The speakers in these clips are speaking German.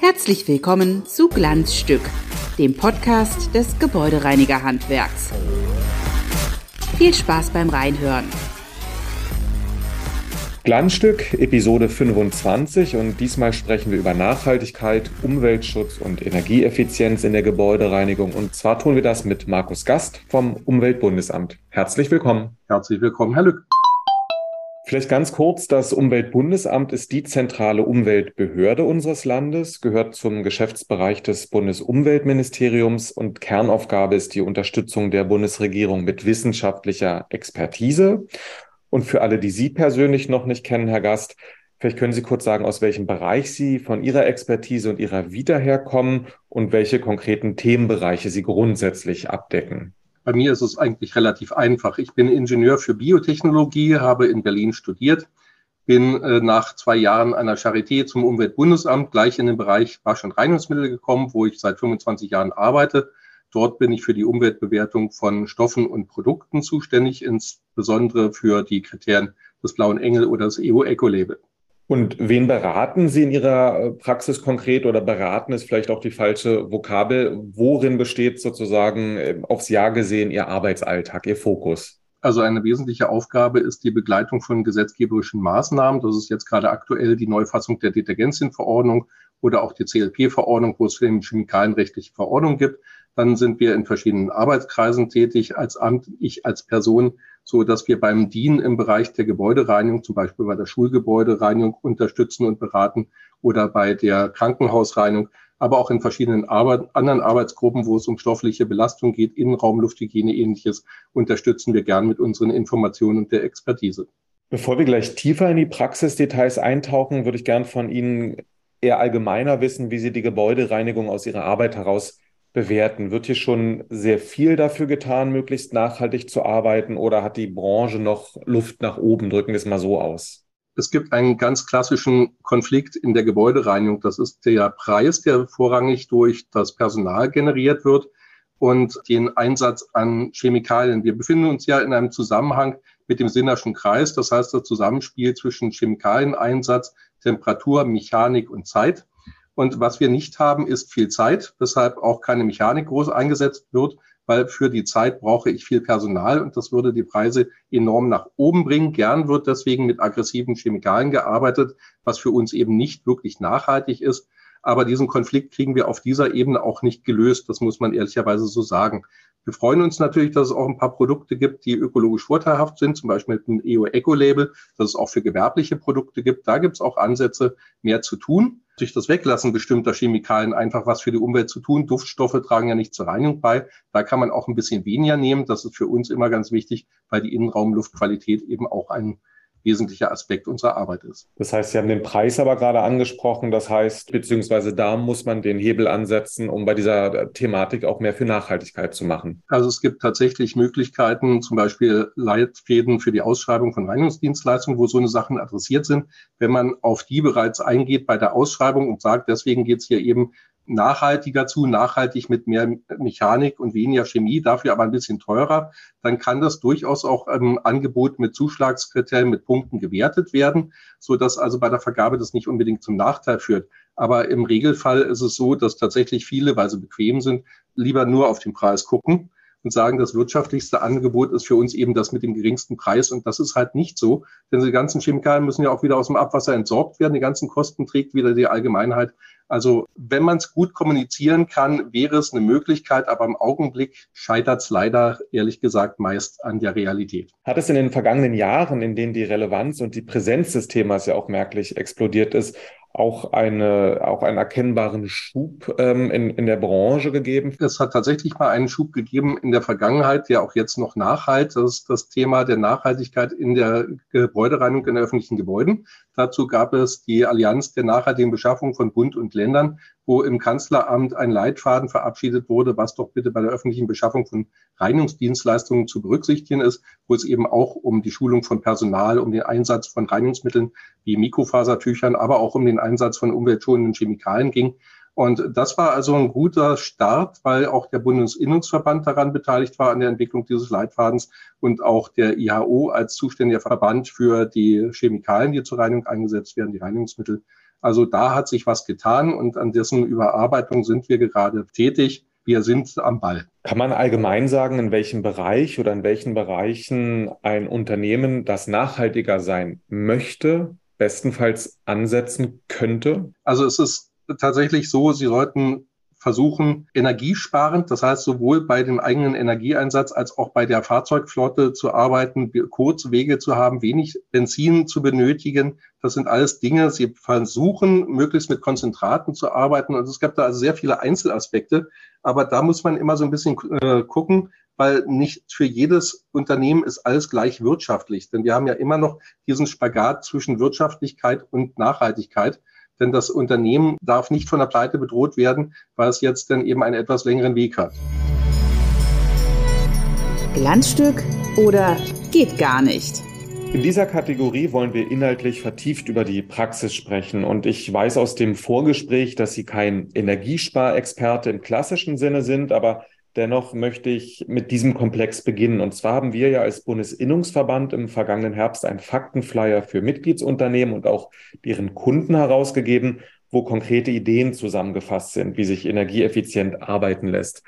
Herzlich willkommen zu Glanzstück, dem Podcast des Gebäudereinigerhandwerks. Viel Spaß beim Reinhören. Glanzstück, Episode 25 und diesmal sprechen wir über Nachhaltigkeit, Umweltschutz und Energieeffizienz in der Gebäudereinigung und zwar tun wir das mit Markus Gast vom Umweltbundesamt. Herzlich willkommen. Herzlich willkommen, Herr Lück. Vielleicht ganz kurz, das Umweltbundesamt ist die zentrale Umweltbehörde unseres Landes, gehört zum Geschäftsbereich des Bundesumweltministeriums und Kernaufgabe ist die Unterstützung der Bundesregierung mit wissenschaftlicher Expertise. Und für alle, die Sie persönlich noch nicht kennen, Herr Gast, vielleicht können Sie kurz sagen, aus welchem Bereich Sie von Ihrer Expertise und Ihrer Vita herkommen und welche konkreten Themenbereiche Sie grundsätzlich abdecken. Bei mir ist es eigentlich relativ einfach. Ich bin Ingenieur für Biotechnologie, habe in Berlin studiert, bin äh, nach zwei Jahren einer Charité zum Umweltbundesamt gleich in den Bereich Wasch- und Reinigungsmittel gekommen, wo ich seit 25 Jahren arbeite Dort bin ich für die Umweltbewertung von Stoffen und Produkten zuständig, insbesondere für die Kriterien des Blauen Engel oder des EU-Eco-Label. Und wen beraten Sie in Ihrer äh, Praxis konkret oder beraten ist vielleicht auch die falsche Vokabel? Worin besteht sozusagen äh, aufs Jahr gesehen Ihr Arbeitsalltag, Ihr Fokus? Also eine wesentliche Aufgabe ist die Begleitung von gesetzgeberischen Maßnahmen. Das ist jetzt gerade aktuell die Neufassung der Detergenzienverordnung oder auch die CLP-Verordnung, wo es eben chemikalienrechtliche Verordnungen gibt. Dann sind wir in verschiedenen Arbeitskreisen tätig als Amt, ich als Person, so dass wir beim DIN im Bereich der Gebäudereinigung, zum Beispiel bei der Schulgebäudereinigung unterstützen und beraten oder bei der Krankenhausreinigung, aber auch in verschiedenen Arbeit, anderen Arbeitsgruppen, wo es um stoffliche Belastung geht, Innenraum, Lufthygiene, ähnliches, unterstützen wir gern mit unseren Informationen und der Expertise. Bevor wir gleich tiefer in die Praxisdetails eintauchen, würde ich gern von Ihnen eher allgemeiner wissen, wie Sie die Gebäudereinigung aus Ihrer Arbeit heraus bewerten? Wird hier schon sehr viel dafür getan, möglichst nachhaltig zu arbeiten oder hat die Branche noch Luft nach oben? Drücken wir es mal so aus. Es gibt einen ganz klassischen Konflikt in der Gebäudereinigung. Das ist der Preis, der vorrangig durch das Personal generiert wird und den Einsatz an Chemikalien. Wir befinden uns ja in einem Zusammenhang mit dem Sinnerschen Kreis. Das heißt, das Zusammenspiel zwischen Chemikalieneinsatz, Temperatur, Mechanik und Zeit. Und was wir nicht haben, ist viel Zeit, weshalb auch keine Mechanik groß eingesetzt wird, weil für die Zeit brauche ich viel Personal und das würde die Preise enorm nach oben bringen. Gern wird deswegen mit aggressiven Chemikalien gearbeitet, was für uns eben nicht wirklich nachhaltig ist. Aber diesen Konflikt kriegen wir auf dieser Ebene auch nicht gelöst. Das muss man ehrlicherweise so sagen. Wir freuen uns natürlich, dass es auch ein paar Produkte gibt, die ökologisch vorteilhaft sind, zum Beispiel mit dem EO-Eco-Label, dass es auch für gewerbliche Produkte gibt. Da gibt es auch Ansätze, mehr zu tun durch das Weglassen bestimmter Chemikalien einfach was für die Umwelt zu tun. Duftstoffe tragen ja nicht zur Reinigung bei. Da kann man auch ein bisschen weniger nehmen. Das ist für uns immer ganz wichtig, weil die Innenraumluftqualität eben auch ein wesentlicher Aspekt unserer Arbeit ist. Das heißt, Sie haben den Preis aber gerade angesprochen. Das heißt, beziehungsweise da muss man den Hebel ansetzen, um bei dieser Thematik auch mehr für Nachhaltigkeit zu machen. Also es gibt tatsächlich Möglichkeiten, zum Beispiel Leitfäden für die Ausschreibung von Reinigungsdienstleistungen, wo so eine Sachen adressiert sind. Wenn man auf die bereits eingeht bei der Ausschreibung und sagt, deswegen geht es hier eben nachhaltiger zu, nachhaltig mit mehr Mechanik und weniger Chemie, dafür aber ein bisschen teurer, dann kann das durchaus auch im Angebot mit Zuschlagskriterien, mit Punkten gewertet werden, so dass also bei der Vergabe das nicht unbedingt zum Nachteil führt. Aber im Regelfall ist es so, dass tatsächlich viele, weil sie bequem sind, lieber nur auf den Preis gucken und sagen, das wirtschaftlichste Angebot ist für uns eben das mit dem geringsten Preis. Und das ist halt nicht so, denn die ganzen Chemikalien müssen ja auch wieder aus dem Abwasser entsorgt werden. Die ganzen Kosten trägt wieder die Allgemeinheit. Also wenn man es gut kommunizieren kann, wäre es eine Möglichkeit, aber im Augenblick scheitert es leider, ehrlich gesagt, meist an der Realität. Hat es in den vergangenen Jahren, in denen die Relevanz und die Präsenz des Themas ja auch merklich explodiert ist, auch, eine, auch einen erkennbaren Schub ähm, in, in der Branche gegeben? Es hat tatsächlich mal einen Schub gegeben in der Vergangenheit, der auch jetzt noch nachhalt. Das ist das Thema der Nachhaltigkeit in der Gebäudereinigung in öffentlichen Gebäuden. Dazu gab es die Allianz der nachhaltigen Beschaffung von Bund und Ländern, wo im Kanzleramt ein Leitfaden verabschiedet wurde, was doch bitte bei der öffentlichen Beschaffung von Reinigungsdienstleistungen zu berücksichtigen ist, wo es eben auch um die Schulung von Personal, um den Einsatz von Reinigungsmitteln wie Mikrofasertüchern, aber auch um den Einsatz von umweltschonenden Chemikalien ging. Und das war also ein guter Start, weil auch der Bundesinnungsverband daran beteiligt war an der Entwicklung dieses Leitfadens und auch der IHO als zuständiger Verband für die Chemikalien, die zur Reinigung eingesetzt werden, die Reinigungsmittel. Also da hat sich was getan und an dessen Überarbeitung sind wir gerade tätig. Wir sind am Ball. Kann man allgemein sagen, in welchem Bereich oder in welchen Bereichen ein Unternehmen, das nachhaltiger sein möchte, bestenfalls ansetzen könnte? Also es ist tatsächlich so, Sie sollten versuchen, energiesparend, das heißt sowohl bei dem eigenen Energieeinsatz als auch bei der Fahrzeugflotte zu arbeiten, kurze Wege zu haben, wenig Benzin zu benötigen. Das sind alles Dinge. Sie versuchen, möglichst mit Konzentraten zu arbeiten. Und es gab da also sehr viele Einzelaspekte. Aber da muss man immer so ein bisschen äh, gucken, weil nicht für jedes Unternehmen ist alles gleich wirtschaftlich. Denn wir haben ja immer noch diesen Spagat zwischen Wirtschaftlichkeit und Nachhaltigkeit denn das Unternehmen darf nicht von der Pleite bedroht werden, weil es jetzt dann eben einen etwas längeren Weg hat. Glanzstück oder geht gar nicht? In dieser Kategorie wollen wir inhaltlich vertieft über die Praxis sprechen. Und ich weiß aus dem Vorgespräch, dass Sie kein Energiesparexperte im klassischen Sinne sind, aber Dennoch möchte ich mit diesem Komplex beginnen. Und zwar haben wir ja als Bundesinnungsverband im vergangenen Herbst einen Faktenflyer für Mitgliedsunternehmen und auch deren Kunden herausgegeben, wo konkrete Ideen zusammengefasst sind, wie sich energieeffizient arbeiten lässt.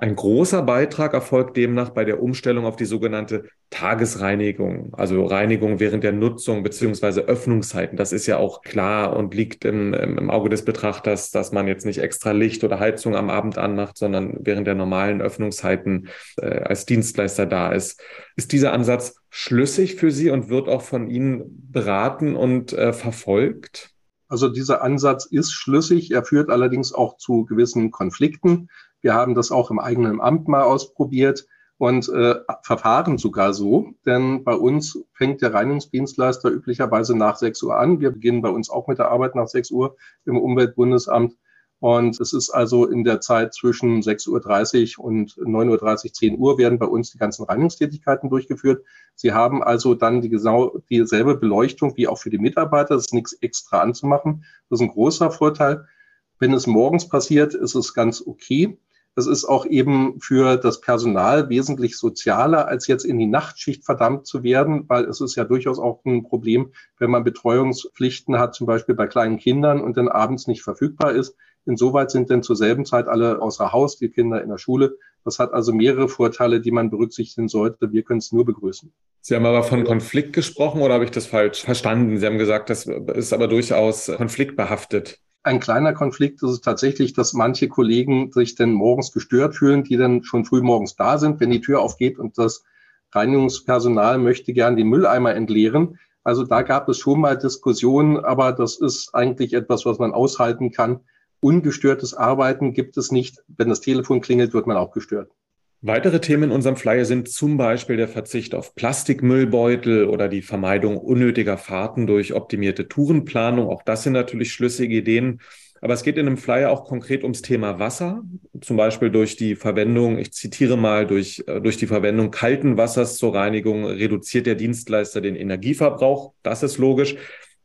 Ein großer Beitrag erfolgt demnach bei der Umstellung auf die sogenannte Tagesreinigung, also Reinigung während der Nutzung beziehungsweise Öffnungszeiten. Das ist ja auch klar und liegt im, im, Auge des Betrachters, dass man jetzt nicht extra Licht oder Heizung am Abend anmacht, sondern während der normalen Öffnungszeiten äh, als Dienstleister da ist. Ist dieser Ansatz schlüssig für Sie und wird auch von Ihnen beraten und äh, verfolgt? Also dieser Ansatz ist schlüssig. Er führt allerdings auch zu gewissen Konflikten. Wir haben das auch im eigenen Amt mal ausprobiert und äh, verfahren sogar so, denn bei uns fängt der Reinigungsdienstleister üblicherweise nach 6 Uhr an. Wir beginnen bei uns auch mit der Arbeit nach 6 Uhr im Umweltbundesamt. Und es ist also in der Zeit zwischen 6.30 Uhr und 9.30 Uhr, 10 Uhr werden bei uns die ganzen Reinigungstätigkeiten durchgeführt. Sie haben also dann die genau dieselbe Beleuchtung wie auch für die Mitarbeiter. Das ist nichts extra anzumachen. Das ist ein großer Vorteil. Wenn es morgens passiert, ist es ganz okay. Das ist auch eben für das Personal wesentlich sozialer, als jetzt in die Nachtschicht verdammt zu werden, weil es ist ja durchaus auch ein Problem, wenn man Betreuungspflichten hat, zum Beispiel bei kleinen Kindern und dann abends nicht verfügbar ist. Insoweit sind denn zur selben Zeit alle außer Haus, die Kinder in der Schule. Das hat also mehrere Vorteile, die man berücksichtigen sollte. Wir können es nur begrüßen. Sie haben aber von Konflikt gesprochen oder habe ich das falsch verstanden? Sie haben gesagt, das ist aber durchaus konfliktbehaftet. Ein kleiner Konflikt ist es tatsächlich, dass manche Kollegen sich dann morgens gestört fühlen, die dann schon früh morgens da sind, wenn die Tür aufgeht und das Reinigungspersonal möchte gern die Mülleimer entleeren. Also da gab es schon mal Diskussionen, aber das ist eigentlich etwas, was man aushalten kann. Ungestörtes Arbeiten gibt es nicht. Wenn das Telefon klingelt, wird man auch gestört. Weitere Themen in unserem Flyer sind zum Beispiel der Verzicht auf Plastikmüllbeutel oder die Vermeidung unnötiger Fahrten durch optimierte Tourenplanung. Auch das sind natürlich schlüssige Ideen. Aber es geht in dem Flyer auch konkret ums Thema Wasser, zum Beispiel durch die Verwendung, ich zitiere mal, durch, äh, durch die Verwendung kalten Wassers zur Reinigung reduziert der Dienstleister den Energieverbrauch. Das ist logisch.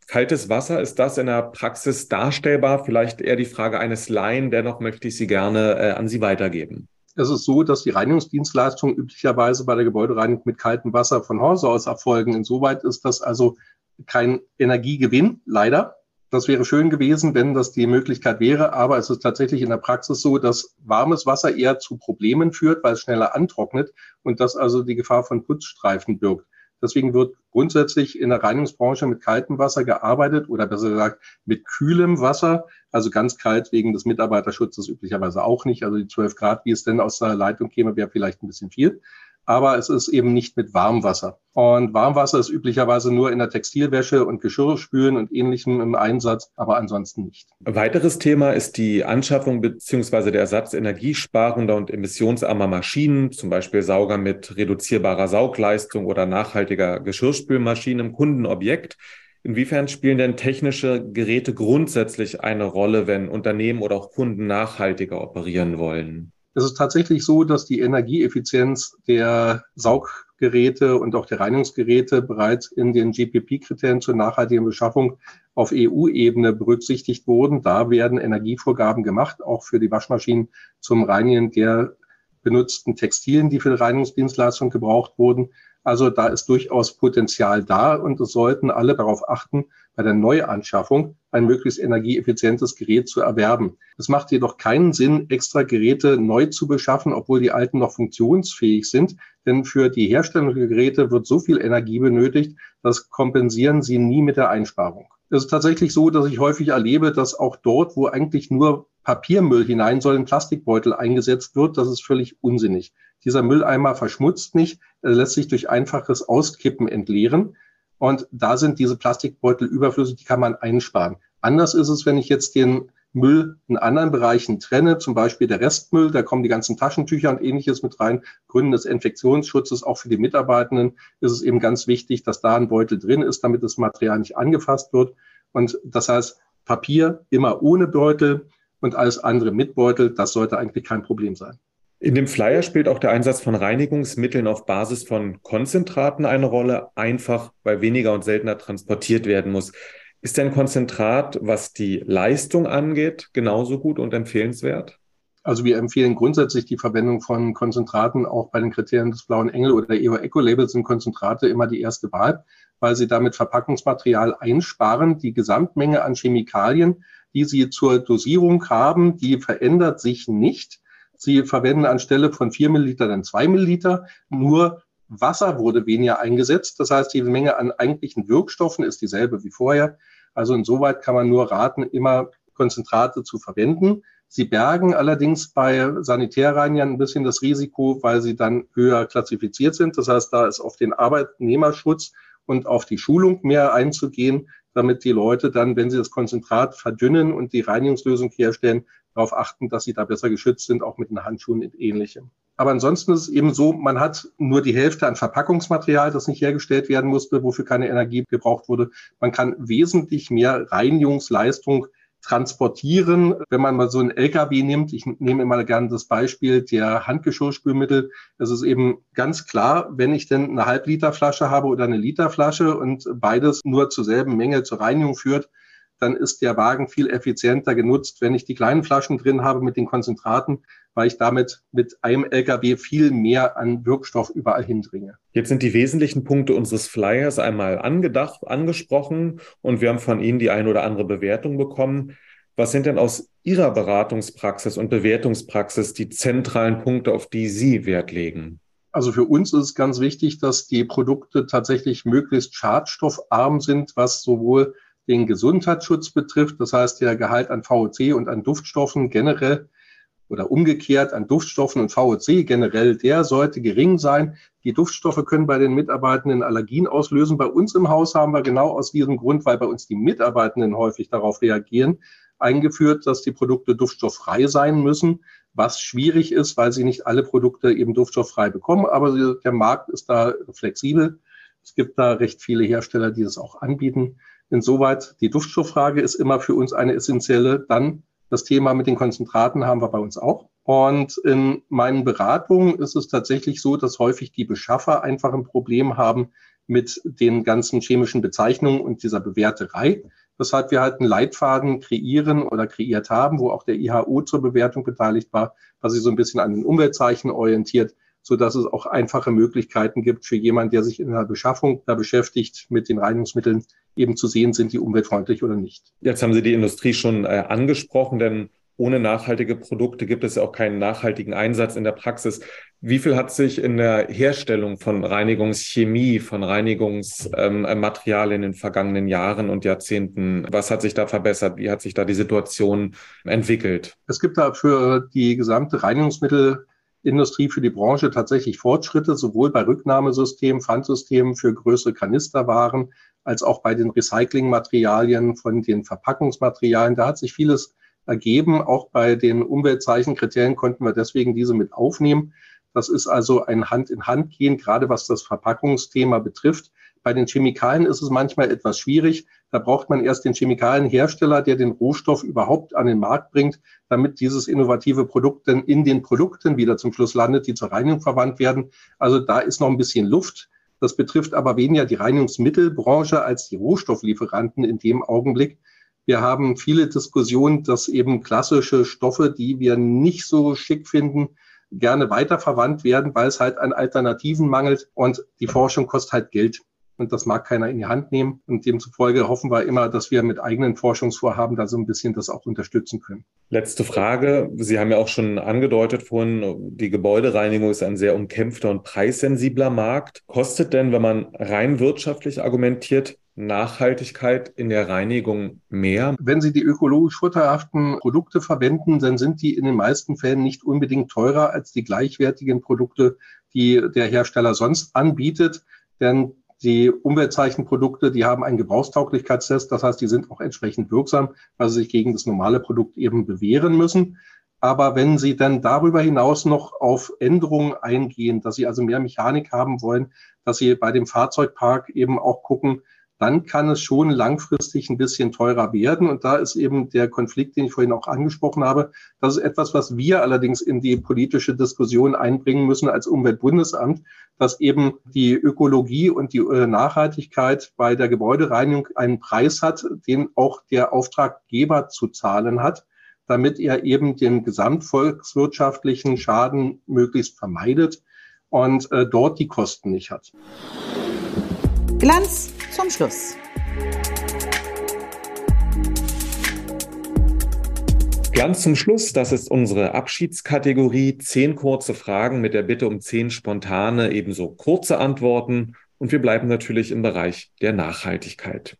Kaltes Wasser, ist das in der Praxis darstellbar? Vielleicht eher die Frage eines Laien. Dennoch möchte ich sie gerne äh, an Sie weitergeben. Es ist so, dass die Reinigungsdienstleistungen üblicherweise bei der Gebäudereinigung mit kaltem Wasser von Hause aus erfolgen. Insoweit ist das also kein Energiegewinn, leider. Das wäre schön gewesen, wenn das die Möglichkeit wäre, aber es ist tatsächlich in der Praxis so, dass warmes Wasser eher zu Problemen führt, weil es schneller antrocknet und das also die Gefahr von Putzstreifen birgt. Deswegen wird grundsätzlich in der Reinigungsbranche mit kaltem Wasser gearbeitet oder besser gesagt mit kühlem Wasser. Also ganz kalt wegen des Mitarbeiterschutzes üblicherweise auch nicht. Also die 12 Grad, wie es denn aus der Leitung käme, wäre vielleicht ein bisschen viel aber es ist eben nicht mit Warmwasser. Und Warmwasser ist üblicherweise nur in der Textilwäsche und Geschirrspülen und ähnlichem im Einsatz, aber ansonsten nicht. weiteres Thema ist die Anschaffung beziehungsweise der Ersatz energiesparender und emissionsarmer Maschinen, zum Beispiel Sauger mit reduzierbarer Saugleistung oder nachhaltiger Geschirrspülmaschinen im Kundenobjekt. Inwiefern spielen denn technische Geräte grundsätzlich eine Rolle, wenn Unternehmen oder auch Kunden nachhaltiger operieren wollen? Es ist tatsächlich so, dass die Energieeffizienz der Saug Geräte und auch der Reinigungsgeräte bereits in den GPP-Kriterien zur nachhaltigen Beschaffung auf EU-Ebene berücksichtigt wurden. Da werden Energievorgaben gemacht, auch für die Waschmaschinen zum Reinigen der benutzten Textilien, die für die Reinigungsdienstleistung gebraucht wurden. Also da ist durchaus Potenzial da und es sollten alle darauf achten, bei der Neuanschaffung ein möglichst energieeffizientes Gerät zu erwerben. Es macht jedoch keinen Sinn, extra Geräte neu zu beschaffen, obwohl die alten noch funktionsfähig sind, denn für die Herstellung der Geräte wird so viel Energie benötigt, das kompensieren sie nie mit der Einsparung. Es ist tatsächlich so, dass ich häufig erlebe, dass auch dort, wo eigentlich nur Papiermüll hinein soll, ein Plastikbeutel eingesetzt wird. Das ist völlig unsinnig. Dieser Mülleimer verschmutzt nicht, er lässt sich durch einfaches Auskippen entleeren. Und da sind diese Plastikbeutel überflüssig, die kann man einsparen. Anders ist es, wenn ich jetzt den Müll in anderen Bereichen trenne, zum Beispiel der Restmüll, da kommen die ganzen Taschentücher und ähnliches mit rein. Gründen des Infektionsschutzes, auch für die Mitarbeitenden, ist es eben ganz wichtig, dass da ein Beutel drin ist, damit das Material nicht angefasst wird. Und das heißt, Papier immer ohne Beutel und alles andere mit Beutel, das sollte eigentlich kein Problem sein. In dem Flyer spielt auch der Einsatz von Reinigungsmitteln auf Basis von Konzentraten eine Rolle, einfach weil weniger und seltener transportiert werden muss. Ist denn Konzentrat, was die Leistung angeht, genauso gut und empfehlenswert? Also wir empfehlen grundsätzlich die Verwendung von Konzentraten auch bei den Kriterien des Blauen Engel oder der EO Eco Label sind Konzentrate immer die erste Wahl, weil sie damit Verpackungsmaterial einsparen. Die Gesamtmenge an Chemikalien, die sie zur Dosierung haben, die verändert sich nicht. Sie verwenden anstelle von vier Milliliter dann zwei Milliliter. Nur Wasser wurde weniger eingesetzt. Das heißt, die Menge an eigentlichen Wirkstoffen ist dieselbe wie vorher. Also insoweit kann man nur raten, immer Konzentrate zu verwenden. Sie bergen allerdings bei Sanitärreinigern ein bisschen das Risiko, weil sie dann höher klassifiziert sind. Das heißt, da ist auf den Arbeitnehmerschutz und auf die Schulung mehr einzugehen, damit die Leute dann, wenn sie das Konzentrat verdünnen und die Reinigungslösung herstellen, darauf achten, dass sie da besser geschützt sind, auch mit den Handschuhen und ähnlichem. Aber ansonsten ist es eben so, man hat nur die Hälfte an Verpackungsmaterial, das nicht hergestellt werden musste, wofür keine Energie gebraucht wurde. Man kann wesentlich mehr Reinigungsleistung transportieren. Wenn man mal so einen LKW nimmt, ich nehme immer gerne das Beispiel der Handgeschirrspülmittel. Es ist eben ganz klar, wenn ich denn eine Halbliterflasche habe oder eine Literflasche und beides nur zur selben Menge zur Reinigung führt, dann ist der Wagen viel effizienter genutzt, wenn ich die kleinen Flaschen drin habe mit den Konzentraten, weil ich damit mit einem LKW viel mehr an Wirkstoff überall hindringe. Jetzt sind die wesentlichen Punkte unseres Flyers einmal angedacht, angesprochen und wir haben von Ihnen die ein oder andere Bewertung bekommen. Was sind denn aus Ihrer Beratungspraxis und Bewertungspraxis die zentralen Punkte, auf die Sie Wert legen? Also für uns ist es ganz wichtig, dass die Produkte tatsächlich möglichst schadstoffarm sind, was sowohl den Gesundheitsschutz betrifft, das heißt der Gehalt an VOC und an Duftstoffen generell oder umgekehrt an Duftstoffen und VOC generell, der sollte gering sein. Die Duftstoffe können bei den Mitarbeitenden Allergien auslösen. Bei uns im Haus haben wir genau aus diesem Grund, weil bei uns die Mitarbeitenden häufig darauf reagieren, eingeführt, dass die Produkte duftstofffrei sein müssen, was schwierig ist, weil sie nicht alle Produkte eben duftstofffrei bekommen. Aber der Markt ist da flexibel. Es gibt da recht viele Hersteller, die das auch anbieten. Insoweit die Duftstofffrage ist immer für uns eine essentielle. Dann das Thema mit den Konzentraten haben wir bei uns auch. Und in meinen Beratungen ist es tatsächlich so, dass häufig die Beschaffer einfach ein Problem haben mit den ganzen chemischen Bezeichnungen und dieser Bewerterei. Weshalb wir halt einen Leitfaden kreieren oder kreiert haben, wo auch der IHO zur Bewertung beteiligt war, was sich so ein bisschen an den Umweltzeichen orientiert, so dass es auch einfache Möglichkeiten gibt für jemanden, der sich in der Beschaffung da beschäftigt, mit den Reinigungsmitteln eben zu sehen, sind die umweltfreundlich oder nicht. Jetzt haben Sie die Industrie schon äh, angesprochen, denn ohne nachhaltige Produkte gibt es ja auch keinen nachhaltigen Einsatz in der Praxis. Wie viel hat sich in der Herstellung von Reinigungschemie, von Reinigungsmaterial ähm, in den vergangenen Jahren und Jahrzehnten, was hat sich da verbessert? Wie hat sich da die Situation entwickelt? Es gibt da für die gesamte Reinigungsmittel Industrie für die Branche tatsächlich Fortschritte, sowohl bei Rücknahmesystemen, Pfandsystemen für größere Kanisterwaren, als auch bei den Recyclingmaterialien von den Verpackungsmaterialien. Da hat sich vieles ergeben. Auch bei den Umweltzeichenkriterien konnten wir deswegen diese mit aufnehmen. Das ist also ein Hand in Hand gehen, gerade was das Verpackungsthema betrifft. Bei den Chemikalien ist es manchmal etwas schwierig. Da braucht man erst den Chemikalienhersteller, der den Rohstoff überhaupt an den Markt bringt, damit dieses innovative Produkt dann in den Produkten wieder zum Schluss landet, die zur Reinigung verwandt werden. Also da ist noch ein bisschen Luft. Das betrifft aber weniger die Reinigungsmittelbranche als die Rohstofflieferanten in dem Augenblick. Wir haben viele Diskussionen, dass eben klassische Stoffe, die wir nicht so schick finden, gerne weiterverwandt werden, weil es halt an Alternativen mangelt und die Forschung kostet halt Geld. Und das mag keiner in die Hand nehmen. Und demzufolge hoffen wir immer, dass wir mit eigenen Forschungsvorhaben da so ein bisschen das auch unterstützen können. Letzte Frage. Sie haben ja auch schon angedeutet vorhin, die Gebäudereinigung ist ein sehr umkämpfter und preissensibler Markt. Kostet denn, wenn man rein wirtschaftlich argumentiert, Nachhaltigkeit in der Reinigung mehr? Wenn Sie die ökologisch vorteilhaften Produkte verwenden, dann sind die in den meisten Fällen nicht unbedingt teurer als die gleichwertigen Produkte, die der Hersteller sonst anbietet. Denn die Umweltzeichenprodukte, die haben einen Gebrauchstauglichkeitstest, das heißt, die sind auch entsprechend wirksam, weil sie sich gegen das normale Produkt eben bewähren müssen. Aber wenn Sie dann darüber hinaus noch auf Änderungen eingehen, dass Sie also mehr Mechanik haben wollen, dass Sie bei dem Fahrzeugpark eben auch gucken, dann kann es schon langfristig ein bisschen teurer werden. Und da ist eben der Konflikt, den ich vorhin auch angesprochen habe. Das ist etwas, was wir allerdings in die politische Diskussion einbringen müssen als Umweltbundesamt, dass eben die Ökologie und die äh, Nachhaltigkeit bei der Gebäudereinigung einen Preis hat, den auch der Auftraggeber zu zahlen hat damit er eben den gesamtvolkswirtschaftlichen Schaden möglichst vermeidet und äh, dort die Kosten nicht hat. Glanz zum Schluss. Ganz zum Schluss, das ist unsere Abschiedskategorie. Zehn kurze Fragen mit der Bitte um zehn spontane, ebenso kurze Antworten. Und wir bleiben natürlich im Bereich der Nachhaltigkeit.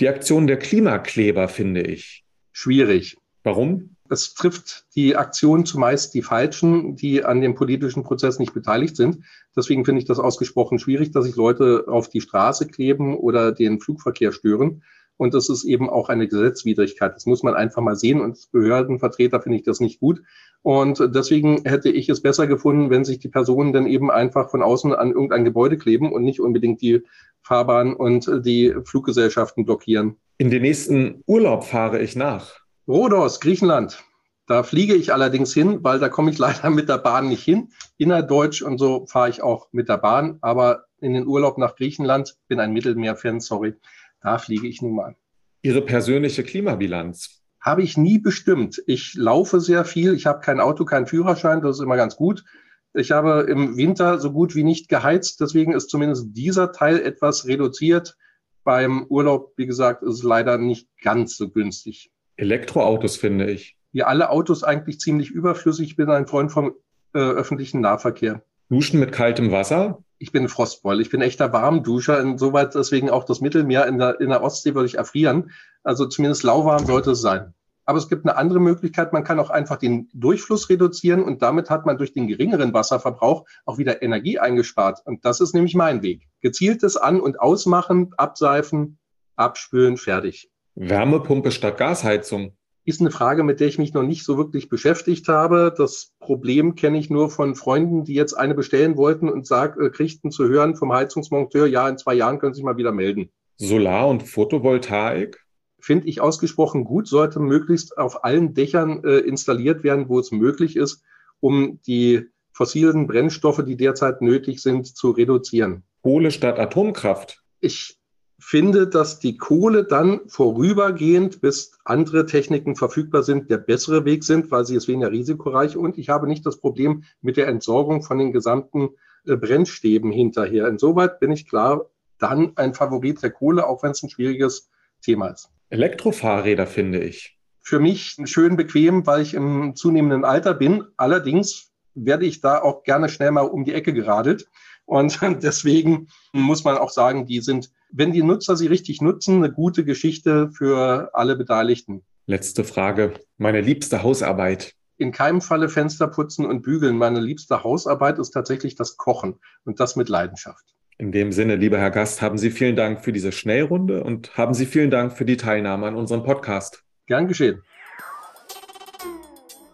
Die Aktion der Klimakleber finde ich. Schwierig. Warum? Es trifft die Aktion zumeist die Falschen, die an dem politischen Prozess nicht beteiligt sind. Deswegen finde ich das ausgesprochen schwierig, dass sich Leute auf die Straße kleben oder den Flugverkehr stören. Und das ist eben auch eine Gesetzwidrigkeit. Das muss man einfach mal sehen. Und als Behördenvertreter finde ich das nicht gut. Und deswegen hätte ich es besser gefunden, wenn sich die Personen dann eben einfach von außen an irgendein Gebäude kleben und nicht unbedingt die Fahrbahn und die Fluggesellschaften blockieren. In den nächsten Urlaub fahre ich nach. Rhodos, Griechenland. Da fliege ich allerdings hin, weil da komme ich leider mit der Bahn nicht hin. Innerdeutsch und so fahre ich auch mit der Bahn. Aber in den Urlaub nach Griechenland, bin ein Mittelmeer-Fan, sorry, da fliege ich nun mal. Ihre persönliche Klimabilanz? Habe ich nie bestimmt. Ich laufe sehr viel. Ich habe kein Auto, keinen Führerschein. Das ist immer ganz gut. Ich habe im Winter so gut wie nicht geheizt. Deswegen ist zumindest dieser Teil etwas reduziert. Beim Urlaub, wie gesagt, ist es leider nicht ganz so günstig. Elektroautos, finde ich. Ja, alle Autos eigentlich ziemlich überflüssig. Ich bin ein Freund vom äh, öffentlichen Nahverkehr. Duschen mit kaltem Wasser? Ich bin Frostbeul. Ich bin echter Warmduscher. Insoweit deswegen auch das Mittelmeer in der, in der Ostsee würde ich erfrieren. Also zumindest lauwarm sollte es sein. Aber es gibt eine andere Möglichkeit. Man kann auch einfach den Durchfluss reduzieren und damit hat man durch den geringeren Wasserverbrauch auch wieder Energie eingespart. Und das ist nämlich mein Weg. Gezieltes An- und Ausmachen, abseifen, abspülen, fertig. Wärmepumpe statt Gasheizung? Ist eine Frage, mit der ich mich noch nicht so wirklich beschäftigt habe. Das Problem kenne ich nur von Freunden, die jetzt eine bestellen wollten und sag, äh, kriegten zu hören vom Heizungsmonteur, ja, in zwei Jahren können Sie sich mal wieder melden. Solar- und Photovoltaik? Finde ich ausgesprochen gut, sollte möglichst auf allen Dächern äh, installiert werden, wo es möglich ist, um die fossilen Brennstoffe, die derzeit nötig sind, zu reduzieren. Kohle statt Atomkraft? Ich finde, dass die Kohle dann vorübergehend, bis andere Techniken verfügbar sind, der bessere Weg sind, weil sie ist weniger risikoreich und ich habe nicht das Problem mit der Entsorgung von den gesamten äh, Brennstäben hinterher. Insoweit bin ich klar dann ein Favorit der Kohle, auch wenn es ein schwieriges Thema ist. Elektrofahrräder finde ich. Für mich schön bequem, weil ich im zunehmenden Alter bin. Allerdings werde ich da auch gerne schnell mal um die Ecke geradelt. Und deswegen muss man auch sagen, die sind, wenn die Nutzer sie richtig nutzen, eine gute Geschichte für alle Beteiligten. Letzte Frage. Meine liebste Hausarbeit. In keinem Falle Fenster putzen und bügeln. Meine liebste Hausarbeit ist tatsächlich das Kochen und das mit Leidenschaft. In dem Sinne, lieber Herr Gast, haben Sie vielen Dank für diese Schnellrunde und haben Sie vielen Dank für die Teilnahme an unserem Podcast. Gern geschehen.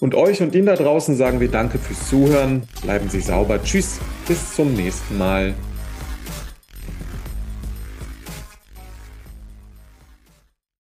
Und euch und Ihnen da draußen sagen wir Danke fürs Zuhören. Bleiben Sie sauber. Tschüss. Bis zum nächsten Mal.